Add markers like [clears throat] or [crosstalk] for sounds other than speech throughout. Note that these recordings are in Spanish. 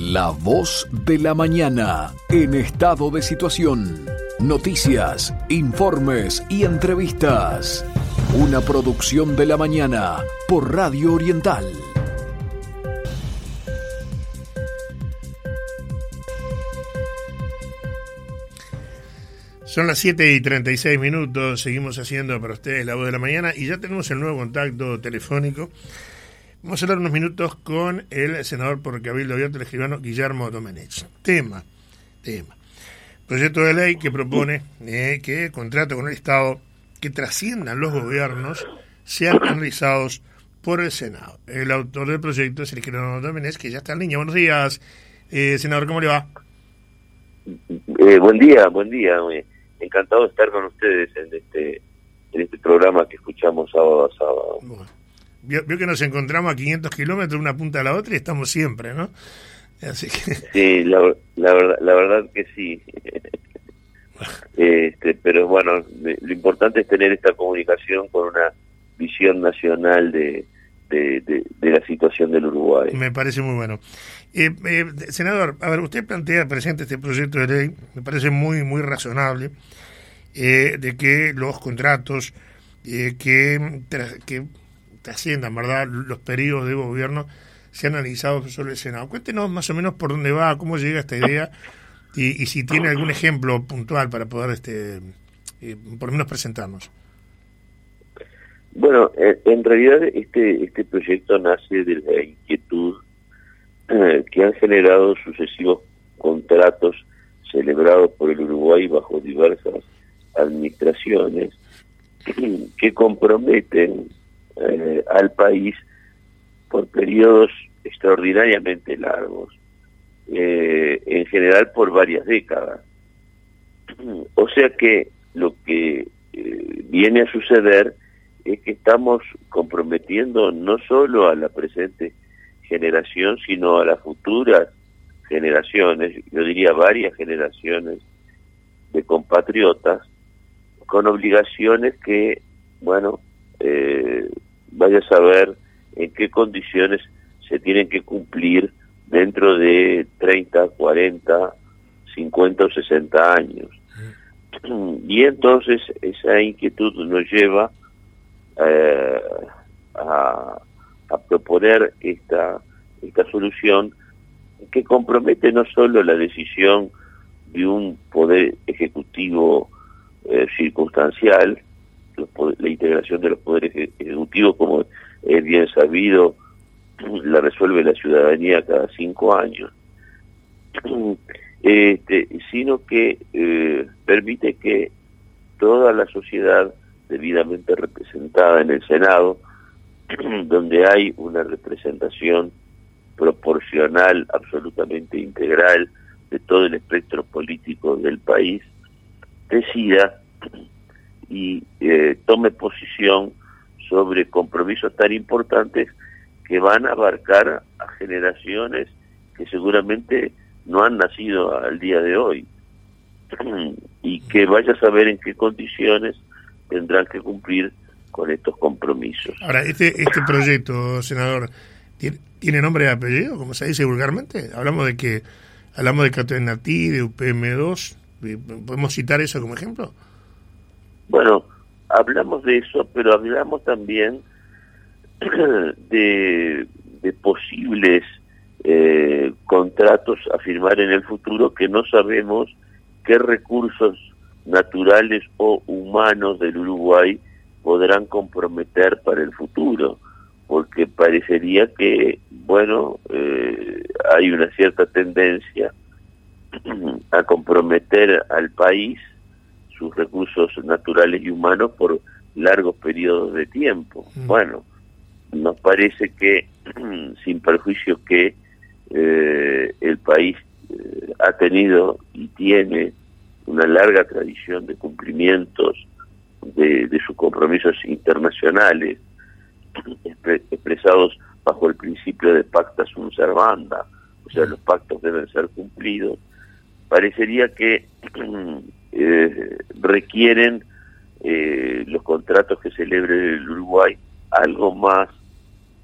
La voz de la mañana en estado de situación. Noticias, informes y entrevistas. Una producción de la mañana por Radio Oriental. Son las 7 y 36 minutos, seguimos haciendo para ustedes la voz de la mañana y ya tenemos el nuevo contacto telefónico. Vamos a hablar unos minutos con el senador por Cabildo Abierto, el escribano Guillermo Domenech. Tema, tema. Proyecto de ley que propone eh, que contrato con el Estado que trasciendan los gobiernos sean analizados por el Senado. El autor del proyecto es el escribano Domenech, que ya está en línea. Buenos días, eh, senador, ¿cómo le va? Eh, buen día, buen día encantado de estar con ustedes en este en este programa que escuchamos sábado a sábado. Vio, que nos encontramos a 500 kilómetros de una punta a la otra y estamos siempre, ¿no? Así que... [laughs] Sí, la, verdad, la verdad que sí. este, pero bueno, lo importante es tener esta comunicación con una visión nacional de, de, de, la situación del Uruguay. Me parece muy bueno. Eh, eh, senador, a ver, usted plantea presente este proyecto de ley, me parece muy, muy razonable, eh, de que los contratos que, que trasciendan, ¿verdad?, los periodos de gobierno sean analizados sobre el Senado. Cuéntenos más o menos por dónde va, cómo llega esta idea y, si tiene algún ejemplo puntual para poder, este por lo menos, presentarnos. Bueno, en realidad este, este proyecto nace de la inquietud eh, que han generado sucesivos contratos celebrados por el Uruguay bajo diversas administraciones [clears throat] que comprometen eh, al país por periodos extraordinariamente largos, eh, en general por varias décadas. O sea que lo que viene a suceder es que estamos comprometiendo no solo a la presente generación, sino a las futuras generaciones, yo diría varias generaciones de compatriotas, con obligaciones que, bueno, eh, vaya a saber en qué condiciones se tienen que cumplir dentro de 30, 40, 50 o 60 años. Y entonces esa inquietud nos lleva eh, a, proponer esta, esta solución que compromete no solo la decisión de un poder ejecutivo eh, circunstancial, la integración de los poderes ejecutivos, como es bien sabido, [clears throat] la resuelve la ciudadanía cada cinco años, [clears throat] este, sino que eh, permite que toda la sociedad debidamente representada en el Senado [clears throat] donde hay una representación proporcional absolutamente integral de todo el espectro político del país, decida y eh, tome posición sobre compromisos tan importantes que van a abarcar a generaciones que seguramente no han nacido al día de hoy [clears throat] y que vaya a saber en qué condiciones tendrán que cumplir con estos compromisos. Ahora, este, este proyecto, senador, ¿tiene, nombre y apellido, como se dice vulgarmente? Hablamos de que hablamos de Catenatí, de UPM2, ¿podemos citar eso como ejemplo? Bueno, hablamos de eso, pero hablamos también [clears throat] de, posibles eh, contratos a firmar en el futuro que no sabemos qué recursos naturales o humanos del Uruguay podrán comprometer para el futuro, porque parecería que, bueno, eh, hay una cierta tendencia [clears throat] a comprometer al país sus recursos naturales y humanos por largos periodos de tiempo. Mm. Bueno, nos parece que, [clears throat] sin perjuicio que eh, el país eh, ha tenido y tiene una larga tradición de cumplimientos de, sus compromisos internacionales [clears throat] expresados bajo el principio de pacta sunt servanda, o sea, los pactos deben ser cumplidos, parecería que [clears throat] eh, requieren eh, los contratos que celebre el Uruguay algo más,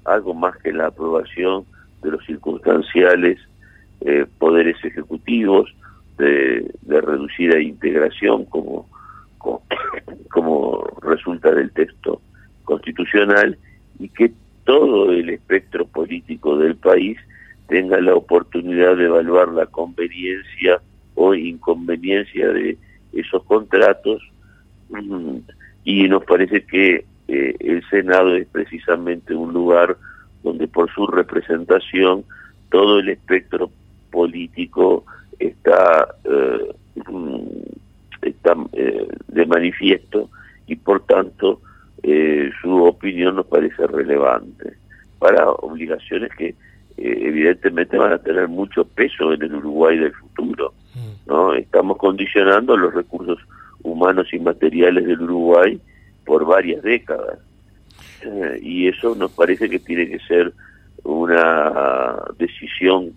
algo más que la aprobación de los circunstanciales eh, poderes ejecutivos, de, reducida integración como, [coughs] como resulta del texto constitucional y que todo el espectro político del país tenga la oportunidad de evaluar la conveniencia o inconveniencia de esos contratos y nos parece que eh, el Senado es precisamente un lugar donde por su representación todo el espectro político está, eh, está eh, de manifiesto y por tanto su opinión nos parece relevante para obligaciones que evidentemente van a tener mucho peso en el Uruguay del futuro. ¿No? Estamos condicionando los recursos humanos y materiales del Uruguay por varias décadas. Eh, y eso nos parece que tiene que ser una decisión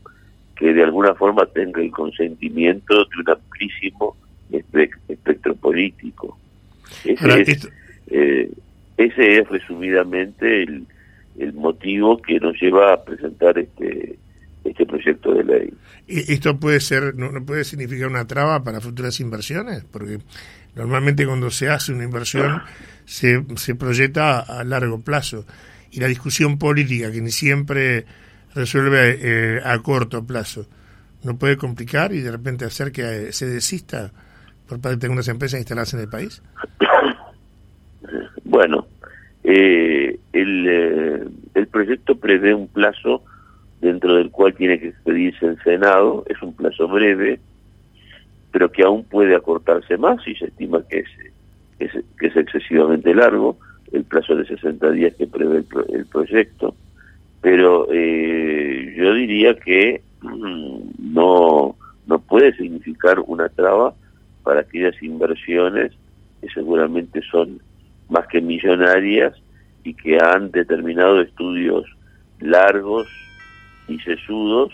que de alguna forma tenga el consentimiento de un amplísimo espectro político. Ese, es, eh, ese es resumidamente el, el motivo que nos lleva a presentar este este proyecto de ley. ¿Esto puede ser, no, puede significar una traba para futuras inversiones? Porque normalmente cuando se hace una inversión se, se proyecta a, largo plazo y la discusión política que ni siempre resuelve eh, a corto plazo no puede complicar y de repente hacer que se desista por parte de algunas empresas instalarse en el país. [coughs] Bueno, eh, el, eh, el proyecto prevé un plazo dentro del cual tiene que expedirse el Senado, es un plazo breve, pero que aún puede acortarse más y se estima que es, que es excesivamente largo, el plazo de 60 días que prevé el, proyecto, pero eh, yo diría que mm, no, no puede significar una traba para aquellas inversiones que seguramente son más que millonarias y que han determinado estudios largos y sesudos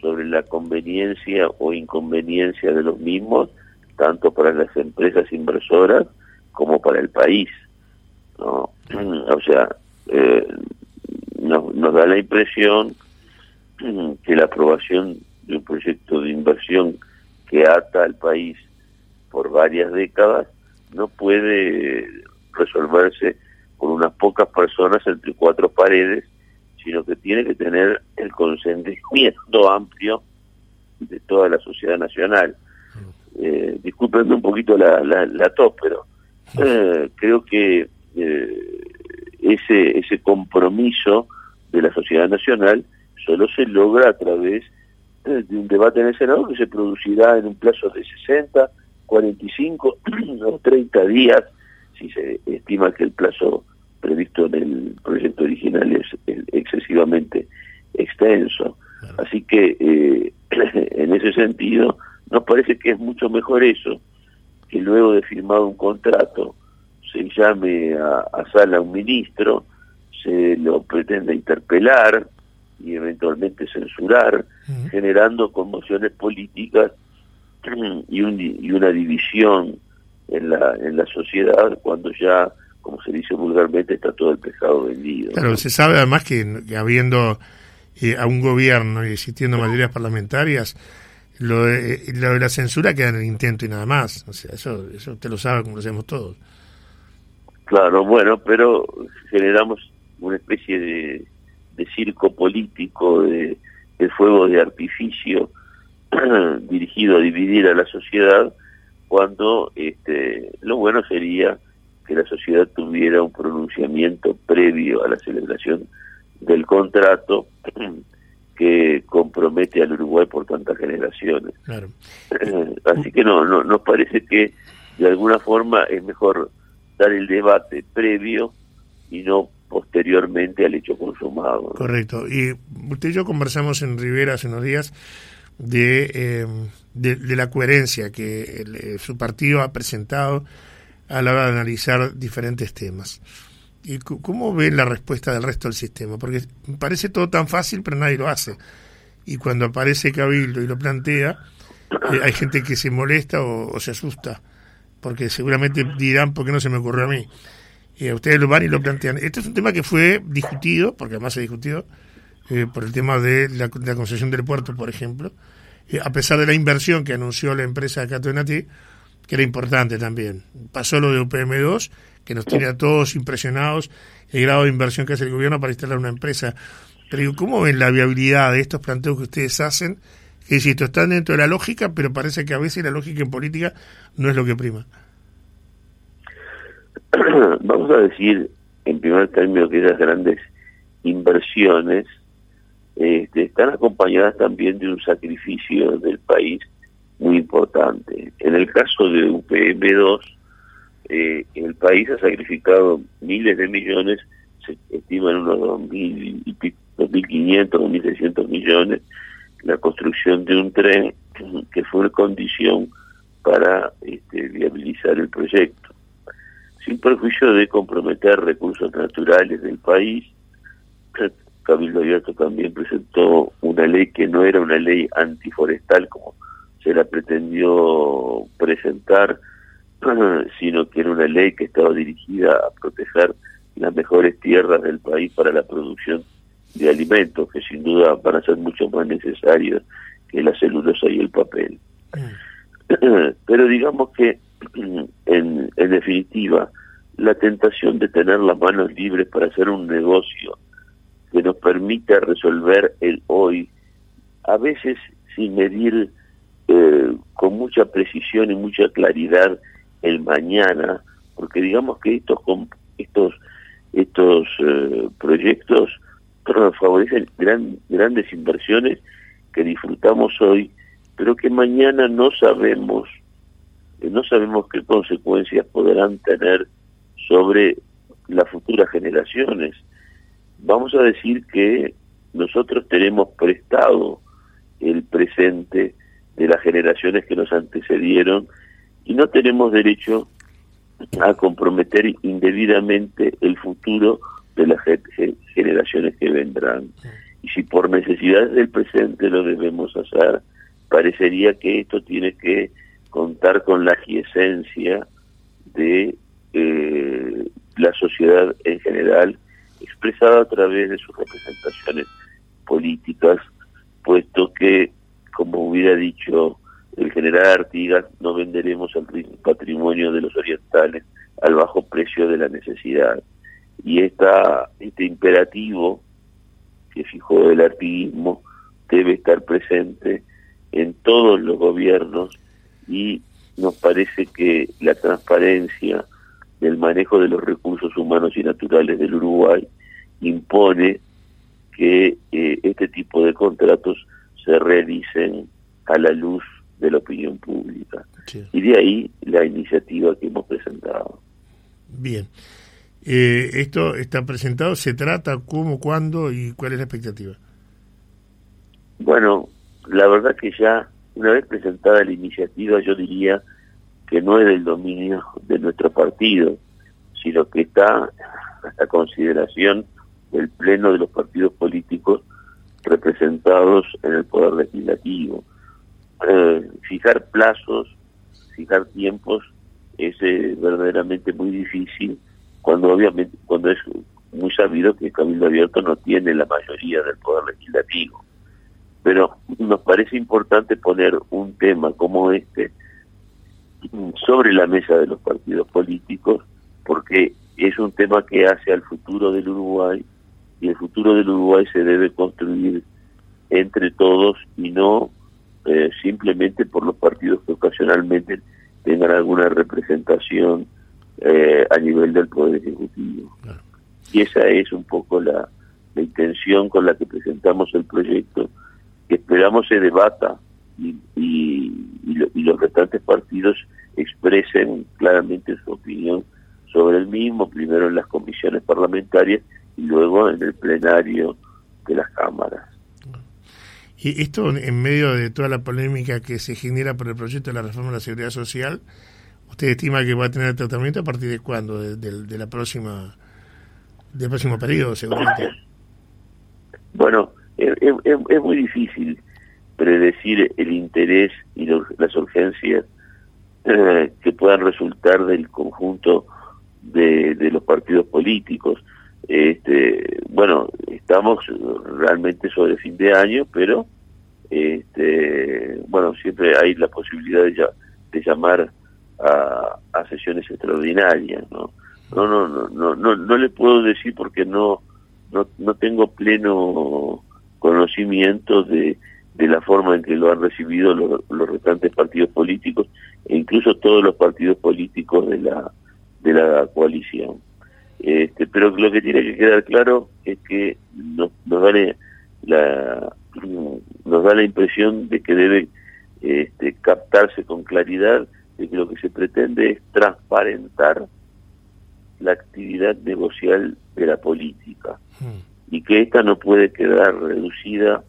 sobre la conveniencia o inconveniencia de los mismos, tanto para las empresas inversoras como para el país. ¿no? O sea, eh, nos, nos da la impresión que la aprobación de un proyecto de inversión que ata al país por varias décadas no puede resolverse con unas pocas personas entre cuatro paredes sino que tiene que tener el consentimiento amplio de toda la sociedad nacional. Eh, discúlpenme un poquito la, la, tos, pero eh, creo que eh, ese, ese compromiso de la sociedad nacional solo se logra a través eh, de un debate en el Senado que se producirá en un plazo de 60, 45 o 30 días, si se estima que el plazo previsto en el proyecto original es, excesivamente extenso. Así que eh, [clears throat] en ese sentido nos parece que es mucho mejor eso, que luego de firmado un contrato se llame a, sala a un ministro, se lo pretenda interpelar y eventualmente censurar, generando conmociones políticas [clears throat] y, un, y una división en la, en la sociedad cuando ya como se dice vulgarmente, está todo el pescado vendido. Claro, se sabe además que, habiendo eh, a un gobierno y existiendo mayorías parlamentarias, lo de, lo de, la censura queda en el intento y nada más. O sea, eso, eso usted lo sabe como lo sabemos todos. Claro, bueno, pero generamos una especie de, de circo político, de, de fuego de artificio [clears throat] dirigido a dividir a la sociedad, cuando este, lo bueno sería que la sociedad tuviera un pronunciamiento previo a la celebración del contrato [clears throat] que compromete al Uruguay por tantas generaciones. [clears throat] Así que no, no, nos parece que de alguna forma es mejor dar el debate previo y no posteriormente al hecho consumado. Correcto. Y usted y yo conversamos en Rivera hace unos días de, eh, de, la coherencia que eh, su partido ha presentado a la hora de analizar diferentes temas. ¿Y cómo ve la respuesta del resto del sistema? Porque parece todo tan fácil, pero nadie lo hace. Y cuando aparece Cabildo y lo plantea, eh, hay gente que se molesta o, se asusta, porque seguramente dirán, ¿por qué no se me ocurrió a mí? A ustedes lo van y lo plantean. Este es un tema que fue discutido, porque además se discutió, eh, por el tema de la, concesión del puerto, por ejemplo, eh, a pesar de la inversión que anunció la empresa Catonati, que era importante también. Pasó lo de UPM2, que nos tiene a todos impresionados el grado de inversión que hace el gobierno para instalar una empresa. Pero ¿cómo ven la viabilidad de estos planteos que ustedes hacen? Que esto están dentro de la lógica, pero parece que a veces la lógica en política no es lo que prima. [clears throat] Vamos a decir, en primer término, que esas grandes inversiones este, están acompañadas también de un sacrificio del país muy importante. En el caso de UPM2, eh, el país ha sacrificado miles de millones, se estiman unos 2.500, 2.600 millones, la construcción de un tren [clears throat] que fue condición para este, viabilizar el proyecto. Sin perjuicio de comprometer recursos naturales del país, Cabildo Abierto también presentó una ley que no era una ley antiforestal como se la pretendió presentar, [clears throat] sino que era una ley que estaba dirigida a proteger las mejores tierras del país para la producción de alimentos, que sin duda van a ser mucho más necesarios que la celulosa y el papel. [clears throat] Pero digamos que, [clears throat] en, en definitiva, la tentación de tener las manos libres para hacer un negocio que nos permita resolver el hoy, a veces sin medir mucha precisión y mucha claridad el mañana, porque digamos que estos estos estos eh, proyectos favorecen gran, grandes inversiones que disfrutamos hoy, pero que mañana no sabemos, eh, no sabemos qué consecuencias podrán tener sobre las futuras generaciones. Vamos a decir que nosotros tenemos prestado el presente de las generaciones que nos antecedieron y no tenemos derecho a comprometer indebidamente el futuro de las generaciones que vendrán. Y si por necesidades del presente lo debemos hacer, parecería que esto tiene que contar con la quiesencia de eh, la sociedad en general, expresada a través de sus representaciones políticas, puesto que como hubiera dicho el general Artigas, no venderemos el patrimonio de los orientales al bajo precio de la necesidad. Y esta, este imperativo que fijó el artiguismo debe estar presente en todos los gobiernos y nos parece que la transparencia del manejo de los recursos humanos y naturales del Uruguay impone que eh, este tipo de contratos realicen a la luz de la opinión pública. Y de ahí la iniciativa que hemos presentado. Bien. Eh, esto está presentado, ¿se trata cómo, cuándo y cuál es la expectativa? Bueno, la verdad que ya una vez presentada la iniciativa yo diría que no es del dominio de nuestro partido, sino que está a consideración del pleno de los partidos políticos representados en el poder legislativo. Eh, fijar plazos, fijar tiempos es eh, verdaderamente muy difícil cuando obviamente cuando es muy sabido que el Cabildo Abierto no tiene la mayoría del poder legislativo. Pero nos parece importante poner un tema como este sobre la mesa de los partidos políticos porque es un tema que hace al futuro del Uruguay y el futuro del Uruguay se debe construir entre todos y no eh, simplemente por los partidos que ocasionalmente tengan alguna representación eh, a nivel del Poder Ejecutivo. Y esa es un poco la, intención con la que presentamos el proyecto, que esperamos se debata y, y los restantes partidos expresen claramente su opinión sobre el mismo, primero en las comisiones parlamentarias y luego en el plenario de las cámaras. Y esto en medio de toda la polémica que se genera por el proyecto de la reforma de la seguridad social, ¿usted estima que va a tener tratamiento a partir de cuándo? De, la próxima del próximo periodo, seguramente. Bueno, es, muy difícil predecir el interés y las urgencias eh, que puedan resultar del conjunto de, de los partidos políticos. Este, bueno, estamos realmente sobre fin de año, pero este, bueno, siempre hay la posibilidad de, de llamar a, sesiones extraordinarias, ¿no? No, no, no, no, no, no le puedo decir porque no, no, no tengo pleno conocimiento de, de la forma en que lo han recibido los, los restantes partidos políticos e incluso todos los partidos políticos de la de la coalición. Este, pero lo que tiene que quedar claro es que nos, nos da la nos da la impresión de que debe este, captarse con claridad de que lo que se pretende es transparentar la actividad negocial de la política hmm. y que esta no puede quedar reducida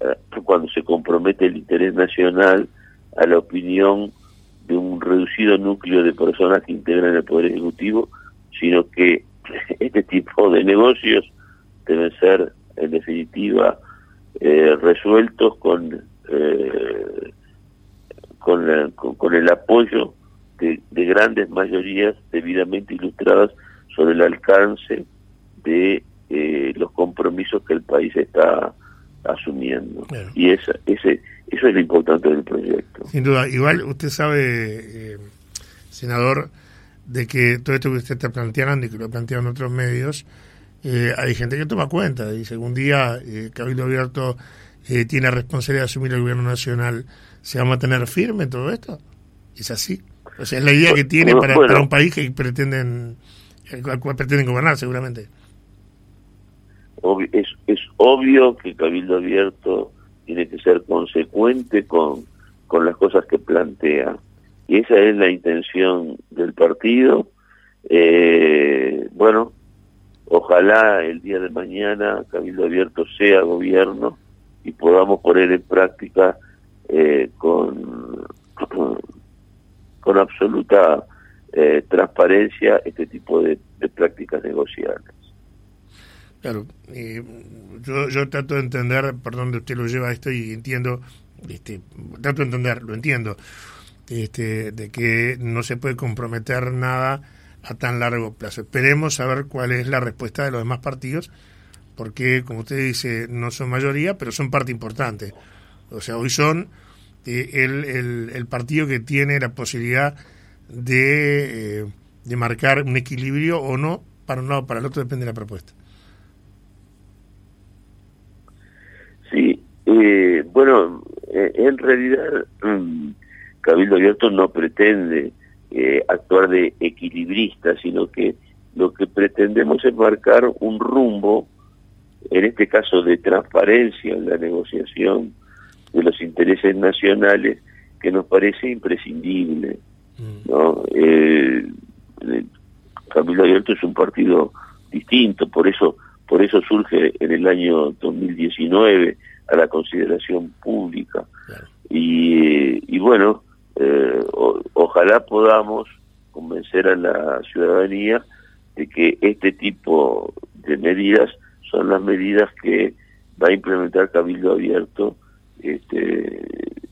eh, cuando se compromete el interés nacional a la opinión de un reducido núcleo de personas que integran el Poder Ejecutivo, sino que [laughs] este tipo de negocios deben ser, en definitiva, eh, resueltos con, eh, con, con, el apoyo de, grandes mayorías debidamente ilustradas sobre el alcance de eh, los compromisos que el país está asumiendo. Y esa, ese, eso es lo importante del proyecto. Sin duda. Igual usted sabe, senador, de que todo esto que usted está planteando y que lo plantean otros medios, eh, hay gente que toma cuenta. Dice, un día eh, Cabildo Abierto eh, tiene responsabilidad de asumir el gobierno nacional, ¿se va a mantener firme en todo esto? Es así. O sea, es la idea que tiene para, para un país que pretenden, al cual pretenden gobernar seguramente. es, es obvio que Cabildo Abierto tiene que ser consecuente con, con las cosas que plantea y esa es la intención del partido. Eh, bueno, ojalá el día de mañana Cabildo Abierto sea gobierno y podamos poner en práctica eh, con, [clears throat] con, absoluta eh, transparencia este tipo de, prácticas negociables. Claro, yo, yo trato de entender por dónde usted lo lleva esto y entiendo, este, trato de entender, lo entiendo este, de que no se puede comprometer nada a tan largo plazo. Esperemos saber cuál es la respuesta de los demás partidos, porque, como usted dice, no son mayoría, pero son parte importante. O sea, hoy son eh, el, el, partido que tiene la posibilidad de, eh, de marcar un equilibrio o no, para un lado o para el otro, depende de la propuesta. Sí, eh, bueno, en realidad... Mm, Cabildo Abierto no pretende eh, actuar de equilibrista, sino que lo que pretendemos es marcar un rumbo, en este caso de transparencia en la negociación de los intereses nacionales, que nos parece imprescindible. Mm. ¿no? Eh, Cabildo Abierto es un partido distinto, por eso por eso surge en el año 2019 a la consideración pública. Y, y bueno, eh, ojalá podamos convencer a la ciudadanía de que este tipo de medidas son las medidas que va a implementar Cabildo Abierto este,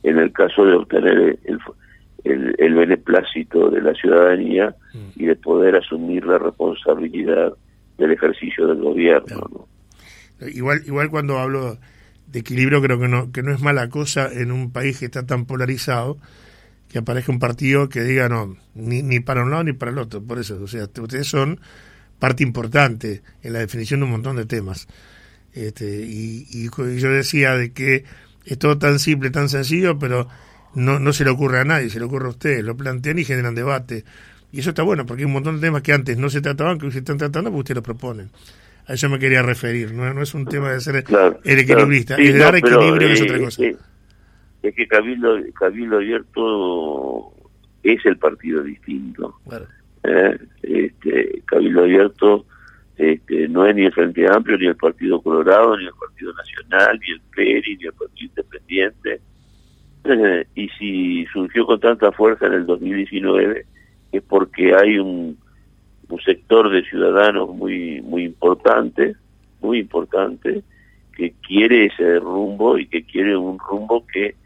en el caso de obtener el, el, beneplácito de la ciudadanía mm. y de poder asumir la responsabilidad del ejercicio del gobierno. Igual, igual cuando hablo de equilibrio creo que no, que no es mala cosa en un país que está tan polarizado que aparezca un partido que diga no, ni, ni para un lado ni para el otro. Por eso, o sea, ustedes son parte importante en la definición de un montón de temas. Este, y, y, yo decía de que es todo tan simple, tan sencillo, pero no, no se le ocurre a nadie, se le ocurre a ustedes, lo plantean y generan debate. Y eso está bueno, porque hay un montón de temas que antes no se trataban, que se están tratando, porque ustedes lo proponen. A eso me quería referir, no, no es un tema de ser el equilibrista, el dar equilibrio es otra cosa. Eh, es que Cabildo, Cabildo Abierto es el partido distinto. Eh, este, Cabildo Abierto este, no es ni el Frente Amplio, ni el Partido Colorado, ni el Partido Nacional, ni el PERI, ni el Partido Independiente. Eh, [laughs] y si surgió con tanta fuerza en el 2019 es porque hay un, un sector de ciudadanos muy muy importante, muy importante, que quiere ese rumbo y que quiere un rumbo que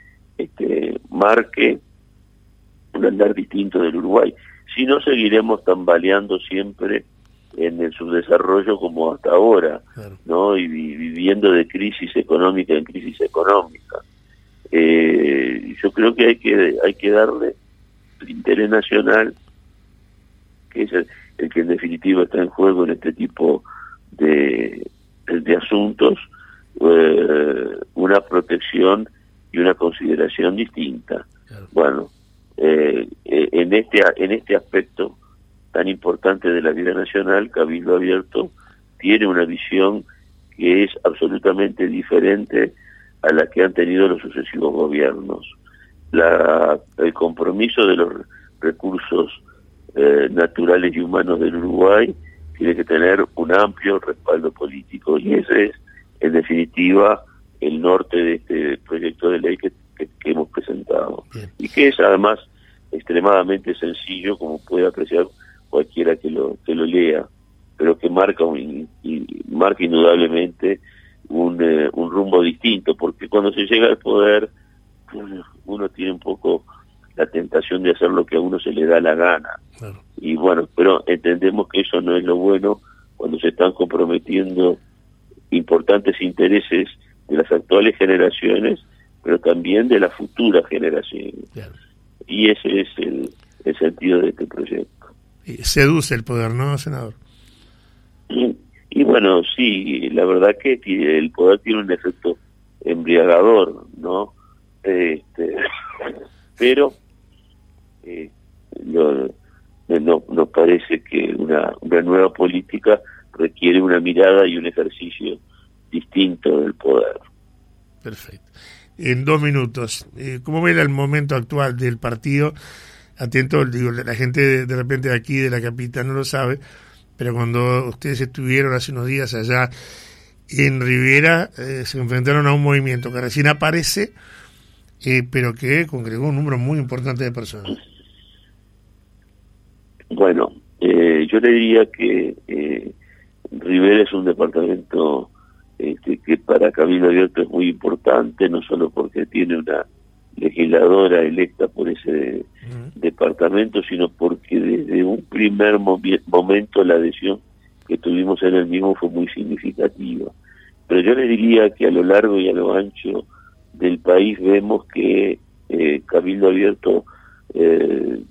este, marque un andar distinto del Uruguay. Si no, seguiremos tambaleando siempre en el subdesarrollo como hasta ahora, ¿no? Y viviendo de crisis económica en crisis económica. Eh, yo creo que hay que hay que darle el interés nacional, que es el, que en definitiva está en juego en este tipo de, de asuntos, eh, una protección y una consideración distinta. Bueno, eh, en este en este aspecto tan importante de la vida nacional, Cabildo Abierto tiene una visión que es absolutamente diferente a la que han tenido los sucesivos gobiernos. La, el compromiso de los recursos eh, naturales y humanos del Uruguay tiene que tener un amplio respaldo político y ese es, en definitiva, el norte de este proyecto de ley que, hemos presentado. Y que es además extremadamente sencillo, como puede apreciar cualquiera que lo que lo lea, pero que marca un, y marca indudablemente un, eh, un rumbo distinto, porque cuando se llega al poder uno tiene un poco la tentación de hacer lo que a uno se le da la gana. Y bueno, pero entendemos que eso no es lo bueno cuando se están comprometiendo importantes intereses de las actuales generaciones, pero también de las futuras generaciones. Y ese es el, el sentido de este proyecto seduce el poder, ¿no, senador? Y, bueno, sí, la verdad que el poder tiene un efecto embriagador, ¿no? Este, [laughs] pero eh, no, nos parece que una, una nueva política requiere una mirada y un ejercicio distinto del poder. Perfecto. En dos minutos, eh, ¿cómo ve el momento actual del partido? atento, digo, la gente de, repente de aquí, de la capital, no lo sabe, pero cuando ustedes estuvieron hace unos días allá en Rivera, eh, se enfrentaron a un movimiento que recién aparece, eh, pero que congregó un número muy importante de personas. Bueno, eh, yo le diría que Rivera es un departamento este, que para Camilo Abierto es muy importante, no solo porque tiene una legisladora electa por ese departamento, sino porque desde un primer momento la adhesión que tuvimos en el mismo fue muy significativa. Pero yo le diría que a lo largo y a lo ancho del país vemos que eh, Cabildo Abierto eh,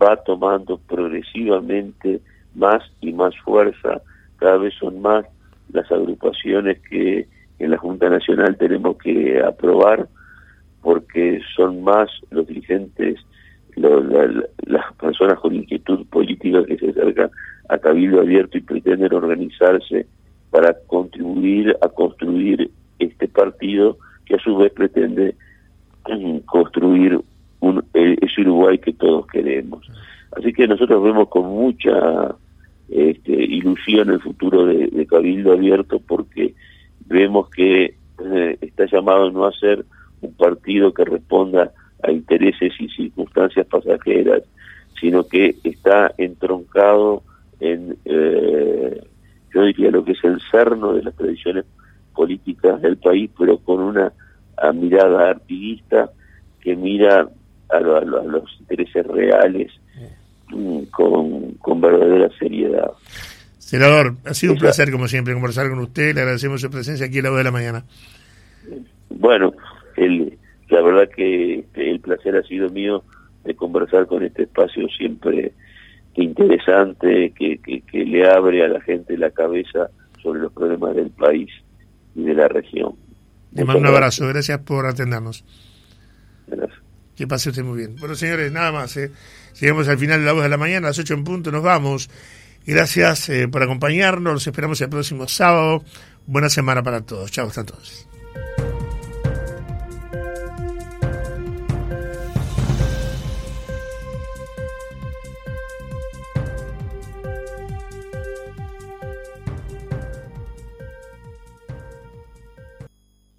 va tomando progresivamente más y más fuerza, cada vez son más las agrupaciones que en la Junta Nacional tenemos que aprobar porque son más los dirigentes, las personas con inquietud política que se acercan a Cabildo Abierto y pretenden organizarse para contribuir a construir este partido que a su vez pretende mm, construir un, e, ese Uruguay que todos queremos. Así que nosotros vemos con mucha este, ilusión el futuro de, Cabildo Abierto porque vemos que eh, está llamado no a ser un partido que responda a intereses y circunstancias pasajeras, sino que está entroncado en, eh, yo diría, lo que es el cerno de las tradiciones políticas del país, pero con una mirada artiguista que mira a, los intereses reales con, con verdadera seriedad. Senador, ha sido un placer, como siempre, conversar con usted. Le agradecemos su presencia aquí a la voz de la mañana. Bueno, el, la verdad que el placer ha sido mío de conversar con este espacio siempre interesante, que, que, le abre a la gente la cabeza sobre los problemas del país y de la región. Le mando un abrazo, gracias por atendernos. Gracias. Que pase usted muy bien. Bueno, señores, nada más. ¿eh? Llegamos al final de la voz de la mañana, a las 8 en punto, nos vamos. Gracias eh, por acompañarnos, los esperamos el próximo sábado. Buena semana para todos. Chao, hasta entonces.